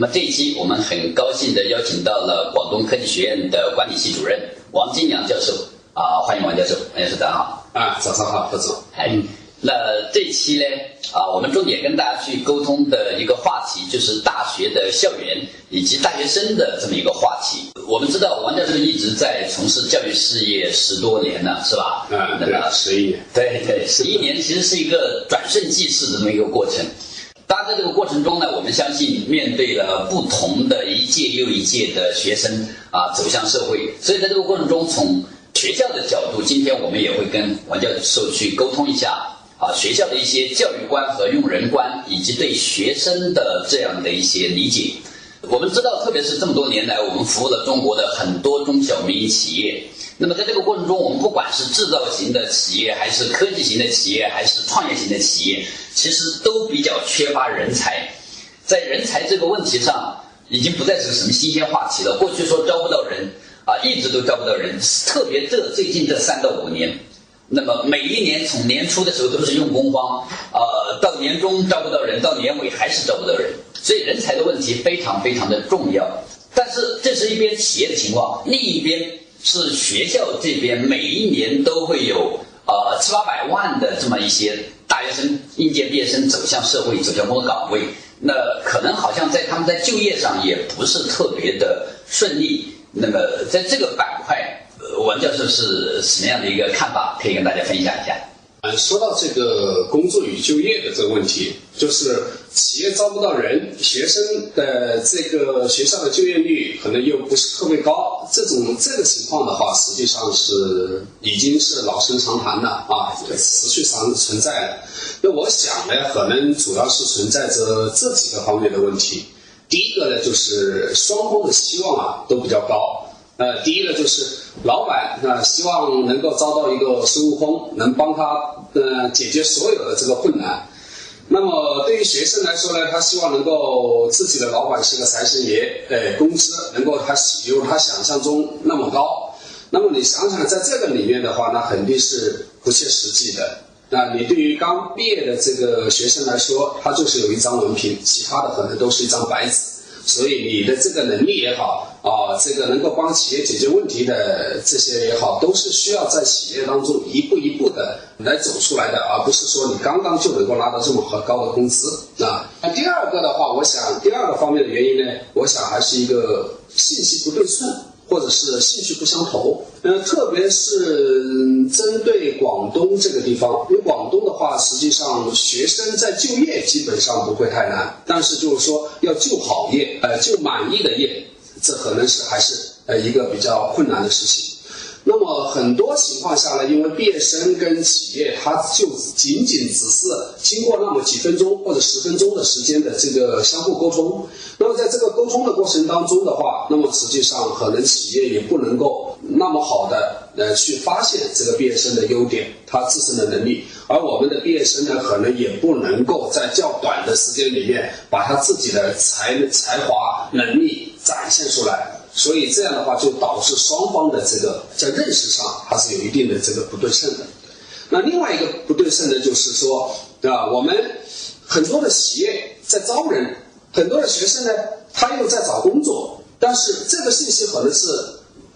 那么这一期我们很高兴的邀请到了广东科技学院的管理系主任王金阳教授啊，欢迎王教授，王教授早上好。啊，早上好，何总。哎，那这一期呢啊，我们重点跟大家去沟通的一个话题就是大学的校园以及大学生的这么一个话题。我们知道王教授一直在从事教育事业十多年了，是吧？啊，对，十一年。对对，十一年其实是一个转瞬即逝的这么一个过程。当然，在这个过程中呢，我们相信面对了不同的一届又一届的学生啊走向社会，所以在这个过程中，从学校的角度，今天我们也会跟王教授去沟通一下啊学校的一些教育观和用人观，以及对学生的这样的一些理解。我们知道，特别是这么多年来，我们服务了中国的很多中小民营企业。那么在这个过程中，我们不管是制造型的企业，还是科技型的企业，还是创业型的企业，其实都比较缺乏人才。在人才这个问题上，已经不再是什么新鲜话题了。过去说招不到人啊，一直都招不到人，特别这最近这三到五年，那么每一年从年初的时候都是用工荒，呃，到年终招不到人，到年尾还是招不到人。所以人才的问题非常非常的重要，但是这是一边企业的情况，另一边是学校这边每一年都会有呃七八百万的这么一些大学生、应届毕业生走向社会、走向工作岗位，那可能好像在他们在就业上也不是特别的顺利。那么在这个板块，王教授是什么样的一个看法？可以跟大家分享一下。嗯，说到这个工作与就业的这个问题，就是企业招不到人，学生的这个学校的就业率可能又不是特别高，这种这个情况的话，实际上是已经是老生常谈了啊，持续常存在的。那我想呢，可能主要是存在着这几个方面的问题。第一个呢，就是双方的希望啊都比较高。呃，第一个就是老板那希望能够招到一个孙悟空，能帮他呃解决所有的这个困难。那么对于学生来说呢，他希望能够自己的老板是个财神爷，呃，工资能够他有他想象中那么高。那么你想想，在这个里面的话，那肯定是不切实际的。那你对于刚毕业的这个学生来说，他就是有一张文凭，其他的可能都是一张白纸。所以你的这个能力也好啊，这个能够帮企业解决问题的这些也好，都是需要在企业当中一步一步的来走出来的，而不是说你刚刚就能够拿到这么高的工资啊。那第二个的话，我想第二个方面的原因呢，我想还是一个信息不对称。或者是兴趣不相投，呃，特别是针对广东这个地方，因为广东的话，实际上学生在就业基本上不会太难，但是就是说要就好业，呃，就满意的业，这可能是还是呃一个比较困难的事情。那么很多情况下呢，因为毕业生跟企业，他就仅仅只是经过那么几分钟或者十分钟的时间的这个相互沟通。那么在这个沟通的过程当中的话，那么实际上可能企业也不能够那么好的呃去发现这个毕业生的优点，他自身的能力，而我们的毕业生呢，可能也不能够在较短的时间里面把他自己的才才华能力展现出来。所以这样的话，就导致双方的这个在认识上还是有一定的这个不对称的。那另外一个不对称呢，就是说，对吧？我们很多的企业在招人，很多的学生呢，他又在找工作，但是这个信息可能是。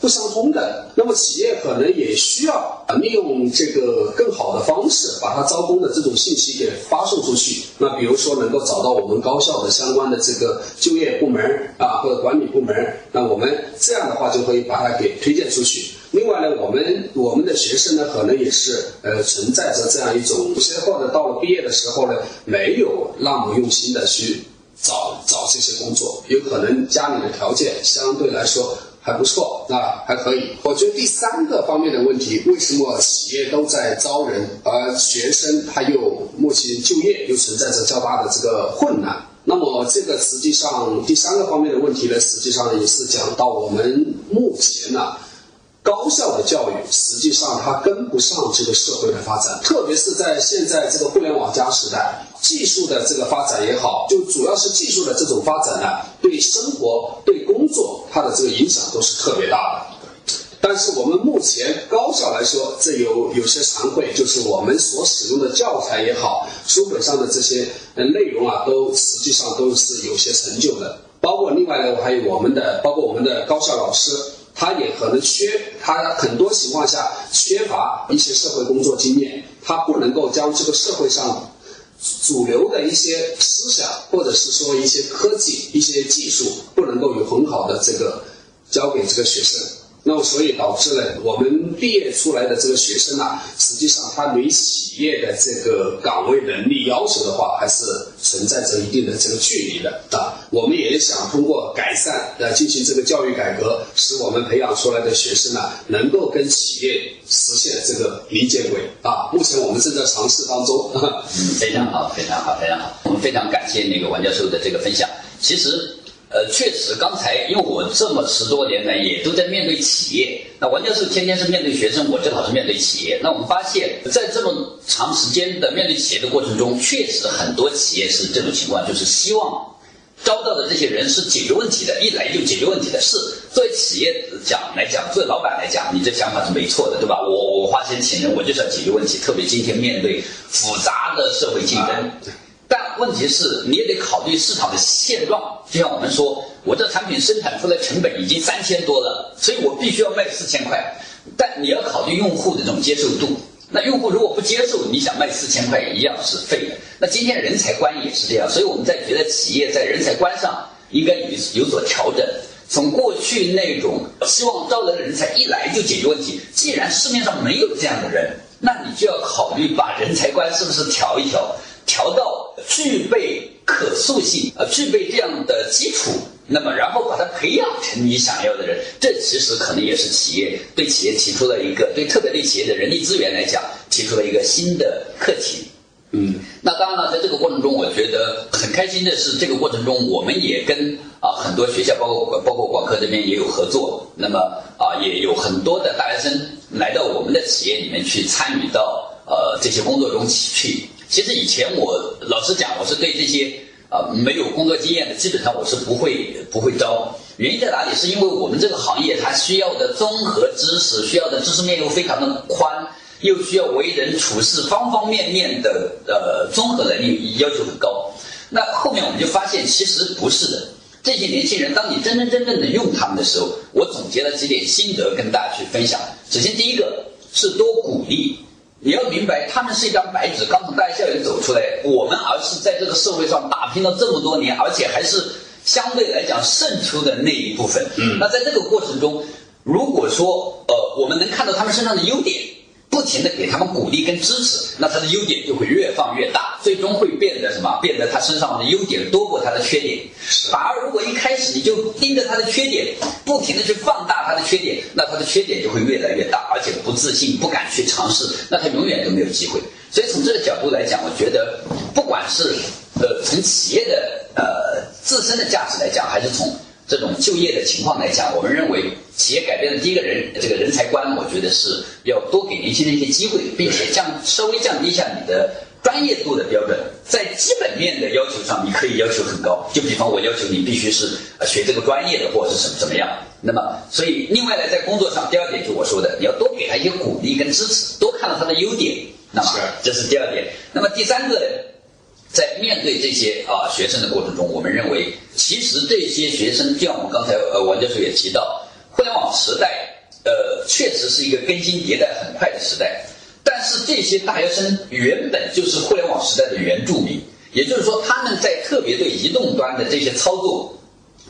不相通的，那么企业可能也需要利用这个更好的方式，把它招工的这种信息给发送出去。那比如说能够找到我们高校的相关的这个就业部门啊，或者管理部门，那我们这样的话就可以把它给推荐出去。另外呢，我们我们的学生呢，可能也是呃存在着这样一种，有些或者到了毕业的时候呢，没有那么用心的去找找这些工作，有可能家里的条件相对来说。还不错，啊，还可以。我觉得第三个方面的问题，为什么企业都在招人，而学生他又目前就业又存在着较大的这个困难？那么这个实际上第三个方面的问题呢，实际上也是讲到我们目前呢。高校的教育实际上它跟不上这个社会的发展，特别是在现在这个互联网加时代，技术的这个发展也好，就主要是技术的这种发展呢，对生活、对工作它的这个影响都是特别大的。但是我们目前高校来说，这有有些惭愧，就是我们所使用的教材也好，书本上的这些内容啊，都实际上都是有些陈旧的。包括另外呢，还有我们的，包括我们的高校老师，他也可能缺，他很多情况下缺乏一些社会工作经验，他不能够将这个社会上主流的一些思想，或者是说一些科技、一些技术，不能够有很好的这个交给这个学生。那么，所以导致了我们毕业出来的这个学生啊，实际上他离企业的这个岗位能力要求的话，还是存在着一定的这个距离的啊。我们也想通过改善呃进行这个教育改革，使我们培养出来的学生呢，能够跟企业实现这个零接轨啊。目前我们正在尝试当中。嗯，非常好，非常好，非常好。我们非常感谢那个王教授的这个分享。其实。呃，确实，刚才因为我这么十多年来也都在面对企业，那王教授天天是面对学生，我正好是面对企业。那我们发现，在这么长时间的面对企业的过程中，确实很多企业是这种情况，就是希望招到的这些人是解决问题的，一来就解决问题的。是作为企业讲来讲，作为老板来讲，你这想法是没错的，对吧？我我花钱请人，我就是要解决问题，特别今天面对复杂的社会竞争。问题是，你也得考虑市场的现状。就像我们说，我这产品生产出来成本已经三千多了，所以我必须要卖四千块。但你要考虑用户的这种接受度。那用户如果不接受，你想卖四千块一样是废的。那今天人才观也是这样，所以我们在觉得企业在人才观上应该有有所调整。从过去那种希望招来的人才一来就解决问题，既然市面上没有这样的人，那你就要考虑把人才观是不是调一调。调到具备可塑性，呃，具备这样的基础，那么然后把它培养成你想要的人，这其实可能也是企业对企业提出了一个对特别对企业的人力资源来讲提出了一个新的课题。嗯，那当然了，在这个过程中，我觉得很开心的是，这个过程中我们也跟啊很多学校，包括包括广科这边也有合作，那么啊也有很多的大学生来到我们的企业里面去参与到呃这些工作中去。其实以前我老实讲，我是对这些啊没有工作经验的，基本上我是不会不会招。原因在哪里？是因为我们这个行业它需要的综合知识，需要的知识面又非常的宽，又需要为人处事方方面面的呃综合能力要求很高。那后面我们就发现，其实不是的。这些年轻人，当你真真正正的用他们的时候，我总结了几点心得跟大家去分享。首先，第一个是多鼓励。你要明白，他们是一张白纸，刚从大学校园走出来。我们而是在这个社会上打拼了这么多年，而且还是相对来讲胜出的那一部分。嗯，那在这个过程中，如果说呃，我们能看到他们身上的优点。不停的给他们鼓励跟支持，那他的优点就会越放越大，最终会变得什么？变得他身上的优点多过他的缺点。反而如果一开始你就盯着他的缺点，不停的去放大他的缺点，那他的缺点就会越来越大，而且不自信，不敢去尝试，那他永远都没有机会。所以从这个角度来讲，我觉得不管是呃从企业的呃自身的价值来讲，还是从这种就业的情况来讲，我们认为企业改变的第一个人这个人才观，我觉得是要多给年轻人一些机会，并且降稍微降低一下你的专业度的标准，在基本面的要求上，你可以要求很高。就比方我要求你必须是学这个专业的，或者是什么怎么样。那么，所以另外呢，在工作上，第二点就我说的，你要多给他一些鼓励跟支持，多看到他的优点。那么这是第二点。那么第三个呢。在面对这些啊学生的过程中，我们认为，其实这些学生，就像我们刚才呃王教授也提到，互联网时代，呃，确实是一个更新迭代很快的时代。但是这些大学生原本就是互联网时代的原住民，也就是说，他们在特别对移动端的这些操作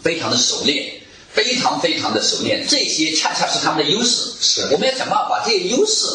非常的熟练，非常非常的熟练。这些恰恰是他们的优势。是，我们要想办法把这些优势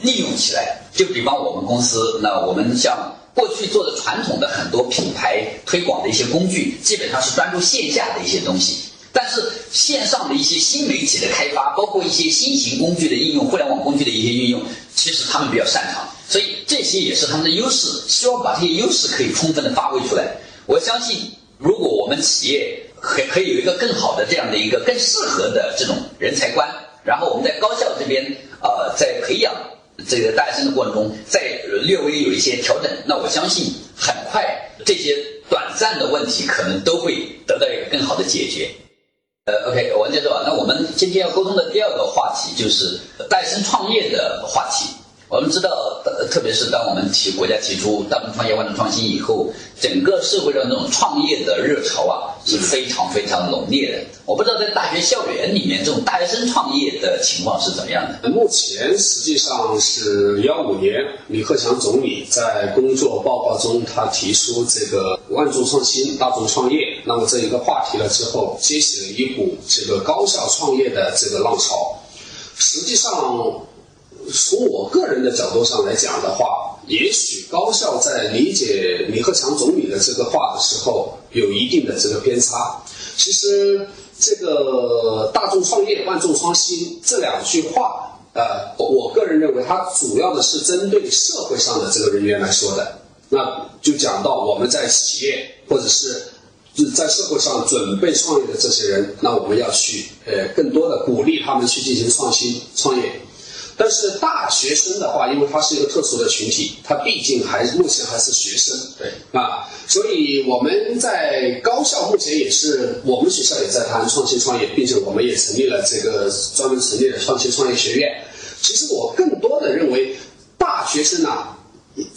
利用起来。就比方我们公司，那我们像。过去做的传统的很多品牌推广的一些工具，基本上是专注线下的一些东西。但是线上的一些新媒体的开发，包括一些新型工具的应用、互联网工具的一些运用，其实他们比较擅长。所以这些也是他们的优势，希望把这些优势可以充分的发挥出来。我相信，如果我们企业可可以有一个更好的这样的一个更适合的这种人才观，然后我们在高校这边呃在培养。这个大学生的过程中，再略微有一些调整，那我相信很快这些短暂的问题可能都会得到一个更好的解决。呃，OK，王教授啊。那我们今天要沟通的第二个话题就是带生创业的话题。我们知道，特别是当我们提国家提出大众创业万众创新以后，整个社会上这种创业的热潮啊是非常非常浓烈的。我不知道在大学校园里面，这种大学生创业的情况是怎么样的？目前实际上是幺五年，李克强总理在工作报告中，他提出这个万众创新、大众创业，那么这一个话题了之后，激起了一股这个高校创业的这个浪潮。实际上。从我个人的角度上来讲的话，也许高校在理解李克强总理的这个话的时候，有一定的这个偏差。其实，这个大众创业、万众创新这两句话，呃，我个人认为，它主要的是针对社会上的这个人员来说的。那就讲到我们在企业或者是就在社会上准备创业的这些人，那我们要去呃，更多的鼓励他们去进行创新创业。但是大学生的话，因为他是一个特殊的群体，他毕竟还目前还是学生，对啊，所以我们在高校目前也是，我们学校也在谈创新创业，并且我们也成立了这个专门成立了创新创业学院。其实我更多的认为，大学生啊，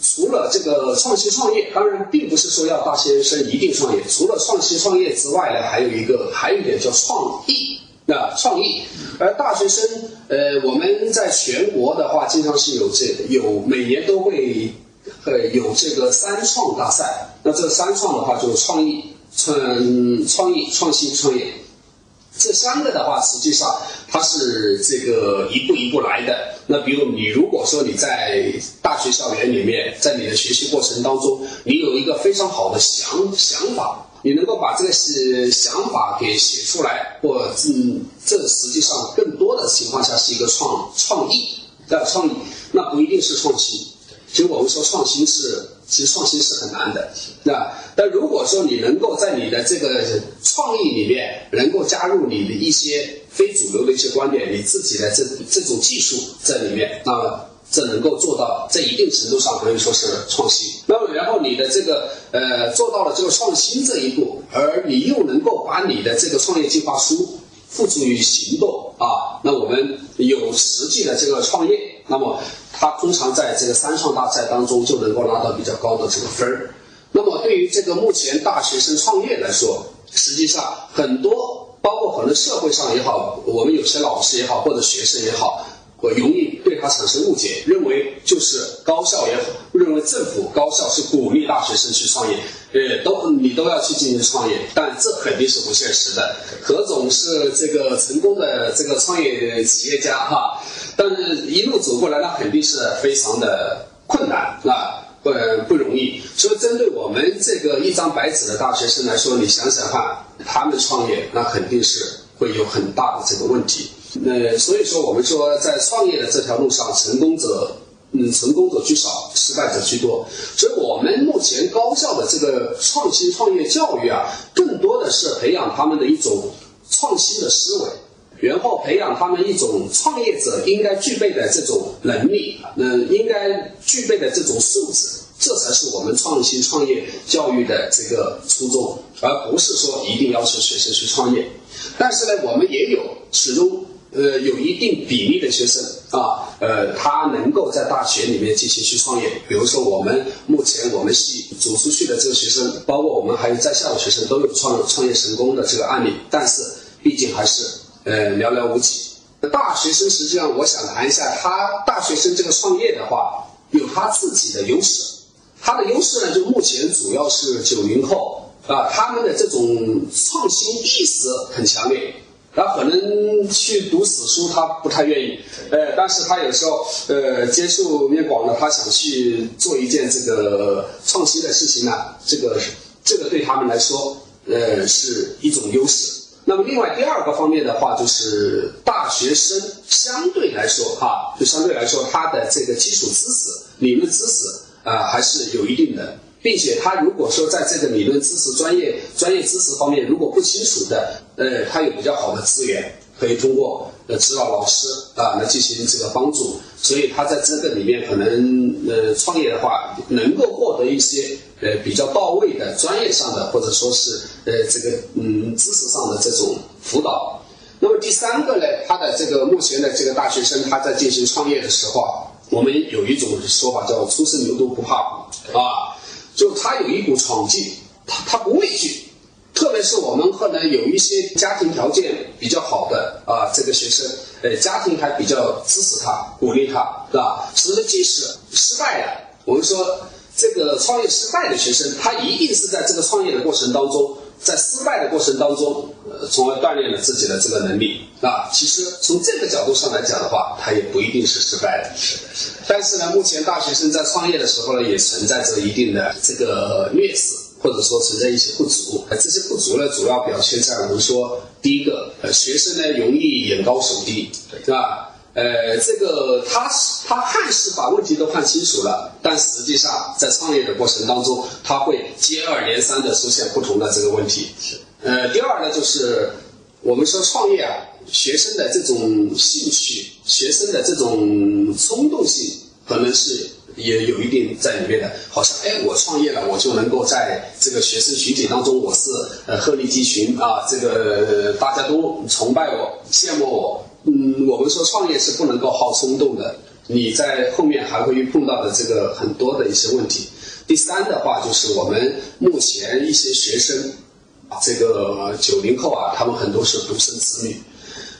除了这个创新创业，当然并不是说要大学生一定创业，除了创新创业之外呢，还有一个还有一点叫创意。那创意，而大学生，呃，我们在全国的话，经常是有这有每年都会，呃，有这个三创大赛。那这三创的话，就是创意、创创意、创新、创业。这三个的话，实际上它是这个一步一步来的。那比如你如果说你在大学校园里面，在你的学习过程当中，你有一个非常好的想想法。你能够把这个是想法给写出来，或嗯，这实际上更多的情况下是一个创创意的创意，那不一定是创新。其实我们说创新是，其实创新是很难的，那但如果说你能够在你的这个创意里面，能够加入你的一些非主流的一些观点，你自己的这这种技术在里面，那么。这能够做到，在一定程度上可以说是创新。那么，然后你的这个呃做到了这个创新这一步，而你又能够把你的这个创业计划书付诸于行动啊，那我们有实际的这个创业，那么他通常在这个三创大赛当中就能够拿到比较高的这个分儿。那么对于这个目前大学生创业来说，实际上很多，包括可能社会上也好，我们有些老师也好，或者学生也好。我容易他产生误解，认为就是高校也好，认为政府高校是鼓励大学生去创业，呃，都你都要去进行创业，但这肯定是不现实的。何总是这个成功的这个创业企业家哈，但一路走过来，那肯定是非常的困难啊，不不容易。所以针对我们这个一张白纸的大学生来说，你想想看，他们创业那肯定是会有很大的这个问题。呃所以说，我们说在创业的这条路上，成功者，嗯，成功者居少，失败者居多。所以我们目前高校的这个创新创业教育啊，更多的是培养他们的一种创新的思维，然后培养他们一种创业者应该具备的这种能力，嗯，应该具备的这种素质，这才是我们创新创业教育的这个初衷，而不是说一定要求学生去创业。但是呢，我们也有始终。呃，有一定比例的学生啊，呃，他能够在大学里面进行去创业。比如说，我们目前我们系走出去的这个学生，包括我们还有在校的学生，都有创创业成功的这个案例。但是，毕竟还是呃寥寥无几。大学生实际上，我想谈一下，他大学生这个创业的话，有他自己的优势。他的优势呢，就目前主要是九零后啊，他们的这种创新意识很强烈。他可能去读死书，他不太愿意，呃，但是他有时候，呃，接触面广了，他想去做一件这个创新的事情呢，这个这个对他们来说，呃，是一种优势。那么，另外第二个方面的话，就是大学生相对来说，哈，就相对来说，他的这个基础知识、理论知识啊，还是有一定的。并且他如果说在这个理论知识、专业专业知识方面如果不清楚的，呃，他有比较好的资源，可以通过呃指导老师啊来进行这个帮助，所以他在这个里面可能呃创业的话，能够获得一些呃比较到位的专业上的或者说是呃这个嗯知识上的这种辅导。那么第三个呢，他的这个目前的这个大学生他在进行创业的时候啊，我们有一种说法叫“初生牛犊不怕虎”啊，就他有一股闯劲，他他不畏惧。特别是我们可能有一些家庭条件比较好的啊，这个学生，呃，家庭还比较支持他、鼓励他，是吧？使得即使失败了，我们说这个创业失败的学生，他一定是在这个创业的过程当中，在失败的过程当中，呃，从而锻炼了自己的这个能力啊。其实从这个角度上来讲的话，他也不一定是失败的。是的，是的。但是呢，目前大学生在创业的时候呢，也存在着一定的这个劣势。或者说存在一些不足，呃，这些不足呢，主要表现在我们说，第一个，呃，学生呢容易眼高手低，对吧？呃，这个他他看似把问题都看清楚了，但实际上在创业的过程当中，他会接二连三的出现不同的这个问题。是。呃，第二呢，就是我们说创业啊，学生的这种兴趣，学生的这种冲动性，可能是。也有一定在里面的，好像哎，我创业了，我就能够在这个学生群体当中，我是呃鹤立鸡群啊，这个大家都崇拜我、羡慕我。嗯，我们说创业是不能够好冲动的，你在后面还会碰到的这个很多的一些问题。第三的话，就是我们目前一些学生，这个九零后啊，他们很多是独生子女。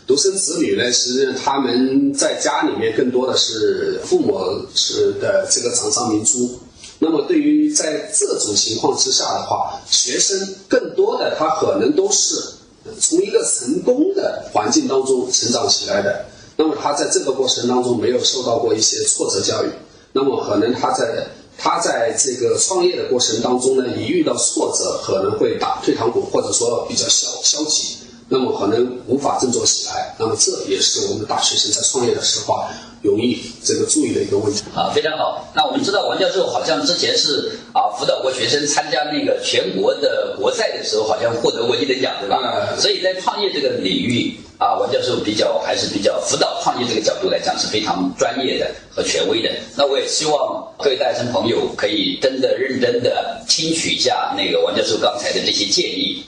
独生子女呢，实际上他们在家里面更多的是父母是的这个掌上明珠。那么对于在这种情况之下的话，学生更多的他可能都是从一个成功的环境当中成长起来的。那么他在这个过程当中没有受到过一些挫折教育，那么可能他在他在这个创业的过程当中呢，一遇到挫折可能会打退堂鼓，或者说比较消消极。那么可能无法振作起来，那么这也是我们大学生在创业的时候啊，容易这个注意的一个问题啊。非常好，那我们知道王教授好像之前是啊辅导过学生参加那个全国的国赛的时候，好像获得过一等奖，对吧？嗯。所以在创业这个领域啊，王教授比较还是比较辅导创业这个角度来讲是非常专业的和权威的。那我也希望各位大学生朋友可以真的认真的听取一下那个王教授刚才的这些建议。